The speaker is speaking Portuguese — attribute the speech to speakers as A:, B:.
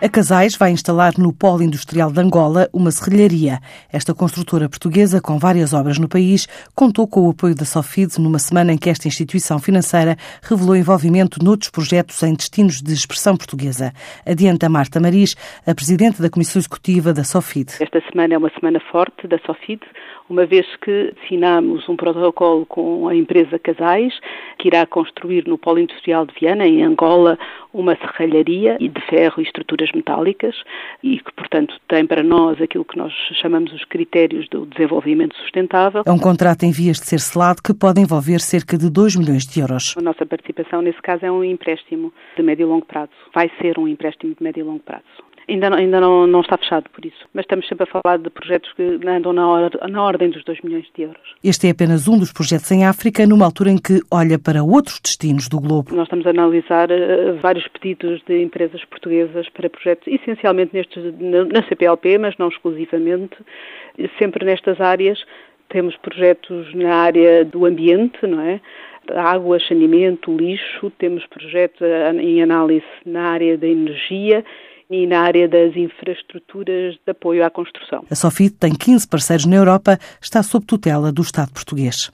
A: A Casais vai instalar no Polo Industrial de Angola uma serralharia. Esta construtora portuguesa, com várias obras no país, contou com o apoio da Sofid numa semana em que esta instituição financeira revelou envolvimento noutros projetos em destinos de expressão portuguesa. Adianta Marta Maris, a presidente da Comissão Executiva da Sofid.
B: Esta semana é uma semana forte da Sofid, uma vez que assinamos um protocolo com a empresa Casais, que irá construir no Polo Industrial de Viana, em Angola, uma serralharia de ferro e estruturas metálicas e que, portanto, tem para nós aquilo que nós chamamos os critérios do desenvolvimento sustentável.
A: É um contrato em vias de ser selado que pode envolver cerca de 2 milhões de euros.
B: A nossa participação, nesse caso, é um empréstimo de médio e longo prazo. Vai ser um empréstimo de médio e longo prazo. Ainda, não, ainda não, não, está fechado por isso, mas estamos sempre a falar de projetos que andam na, hora, na ordem dos 2 milhões de euros.
A: Este é apenas um dos projetos em África, numa altura em que olha para outros destinos do globo.
B: Nós estamos a analisar uh, vários pedidos de empresas portuguesas para projetos, essencialmente nestes, na, na CPLP, mas não exclusivamente, sempre nestas áreas. Temos projetos na área do ambiente, não é? água, saneamento, lixo, temos projetos em análise na área da energia e na área das infraestruturas de apoio à construção.
A: A Sofit tem 15 parceiros na Europa, está sob tutela do Estado português.